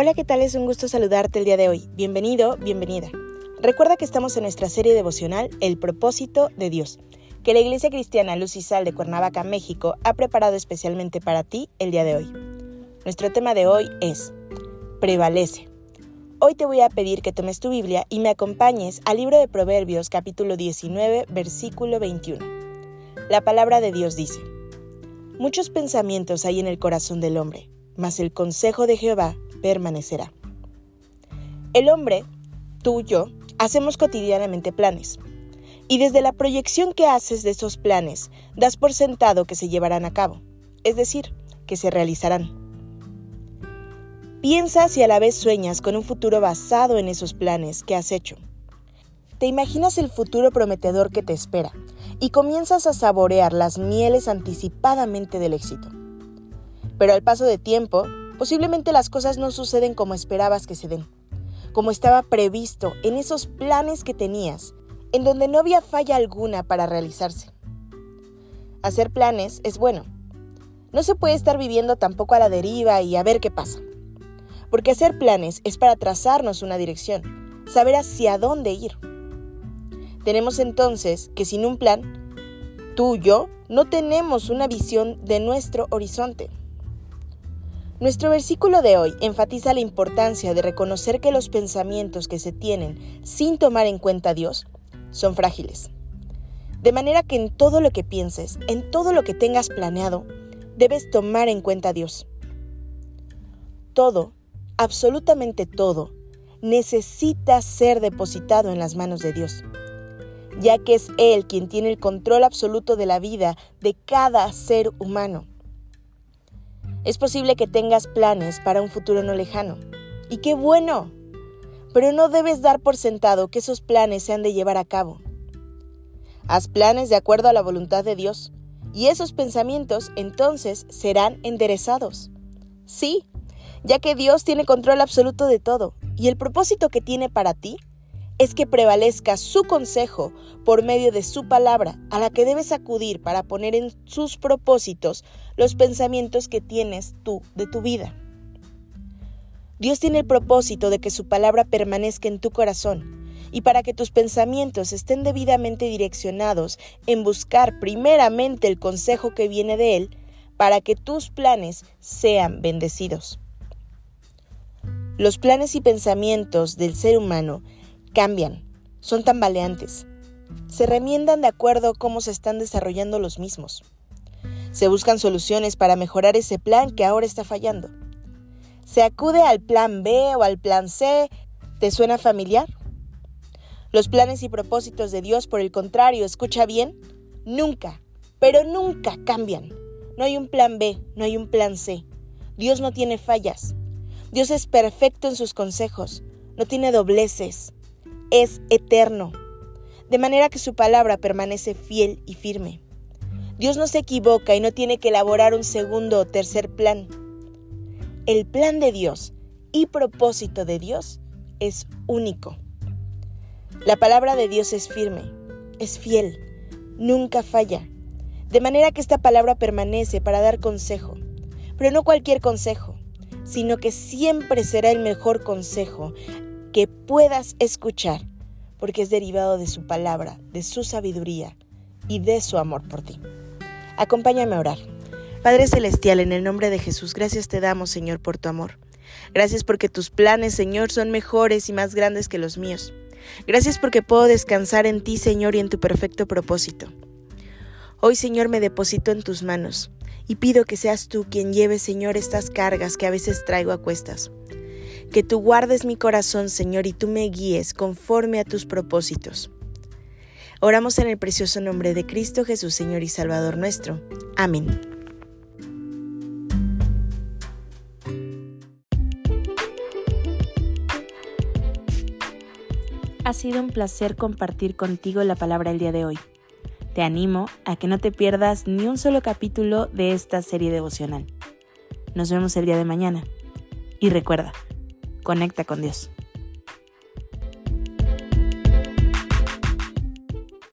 Hola, ¿qué tal? Es un gusto saludarte el día de hoy. Bienvenido, bienvenida. Recuerda que estamos en nuestra serie devocional El propósito de Dios, que la Iglesia Cristiana Luz y Sal de Cuernavaca, México, ha preparado especialmente para ti el día de hoy. Nuestro tema de hoy es Prevalece. Hoy te voy a pedir que tomes tu Biblia y me acompañes al libro de Proverbios capítulo 19, versículo 21. La palabra de Dios dice, Muchos pensamientos hay en el corazón del hombre, mas el consejo de Jehová permanecerá. El hombre, tú y yo, hacemos cotidianamente planes. Y desde la proyección que haces de esos planes, das por sentado que se llevarán a cabo, es decir, que se realizarán. Piensas y a la vez sueñas con un futuro basado en esos planes que has hecho. Te imaginas el futuro prometedor que te espera y comienzas a saborear las mieles anticipadamente del éxito. Pero al paso de tiempo, Posiblemente las cosas no suceden como esperabas que se den, como estaba previsto en esos planes que tenías, en donde no había falla alguna para realizarse. Hacer planes es bueno. No se puede estar viviendo tampoco a la deriva y a ver qué pasa. Porque hacer planes es para trazarnos una dirección, saber hacia dónde ir. Tenemos entonces que sin un plan, tú y yo no tenemos una visión de nuestro horizonte. Nuestro versículo de hoy enfatiza la importancia de reconocer que los pensamientos que se tienen sin tomar en cuenta a Dios son frágiles. De manera que en todo lo que pienses, en todo lo que tengas planeado, debes tomar en cuenta a Dios. Todo, absolutamente todo, necesita ser depositado en las manos de Dios, ya que es Él quien tiene el control absoluto de la vida de cada ser humano. Es posible que tengas planes para un futuro no lejano. Y qué bueno. Pero no debes dar por sentado que esos planes se han de llevar a cabo. Haz planes de acuerdo a la voluntad de Dios y esos pensamientos entonces serán enderezados. Sí, ya que Dios tiene control absoluto de todo y el propósito que tiene para ti es que prevalezca su consejo por medio de su palabra, a la que debes acudir para poner en sus propósitos los pensamientos que tienes tú de tu vida. Dios tiene el propósito de que su palabra permanezca en tu corazón y para que tus pensamientos estén debidamente direccionados en buscar primeramente el consejo que viene de Él para que tus planes sean bendecidos. Los planes y pensamientos del ser humano cambian, son tambaleantes. Se remiendan de acuerdo a cómo se están desarrollando los mismos. Se buscan soluciones para mejorar ese plan que ahora está fallando. Se acude al plan B o al plan C. ¿Te suena familiar? Los planes y propósitos de Dios, por el contrario, escucha bien, nunca, pero nunca cambian. No hay un plan B, no hay un plan C. Dios no tiene fallas. Dios es perfecto en sus consejos, no tiene dobleces es eterno, de manera que su palabra permanece fiel y firme. Dios no se equivoca y no tiene que elaborar un segundo o tercer plan. El plan de Dios y propósito de Dios es único. La palabra de Dios es firme, es fiel, nunca falla. De manera que esta palabra permanece para dar consejo, pero no cualquier consejo, sino que siempre será el mejor consejo que puedas escuchar, porque es derivado de su palabra, de su sabiduría y de su amor por ti. Acompáñame a orar. Padre Celestial, en el nombre de Jesús, gracias te damos, Señor, por tu amor. Gracias porque tus planes, Señor, son mejores y más grandes que los míos. Gracias porque puedo descansar en ti, Señor, y en tu perfecto propósito. Hoy, Señor, me deposito en tus manos y pido que seas tú quien lleve, Señor, estas cargas que a veces traigo a cuestas que tú guardes mi corazón, Señor, y tú me guíes conforme a tus propósitos. Oramos en el precioso nombre de Cristo Jesús, Señor y Salvador nuestro. Amén. Ha sido un placer compartir contigo la palabra el día de hoy. Te animo a que no te pierdas ni un solo capítulo de esta serie devocional. Nos vemos el día de mañana. Y recuerda, conecta con Dios.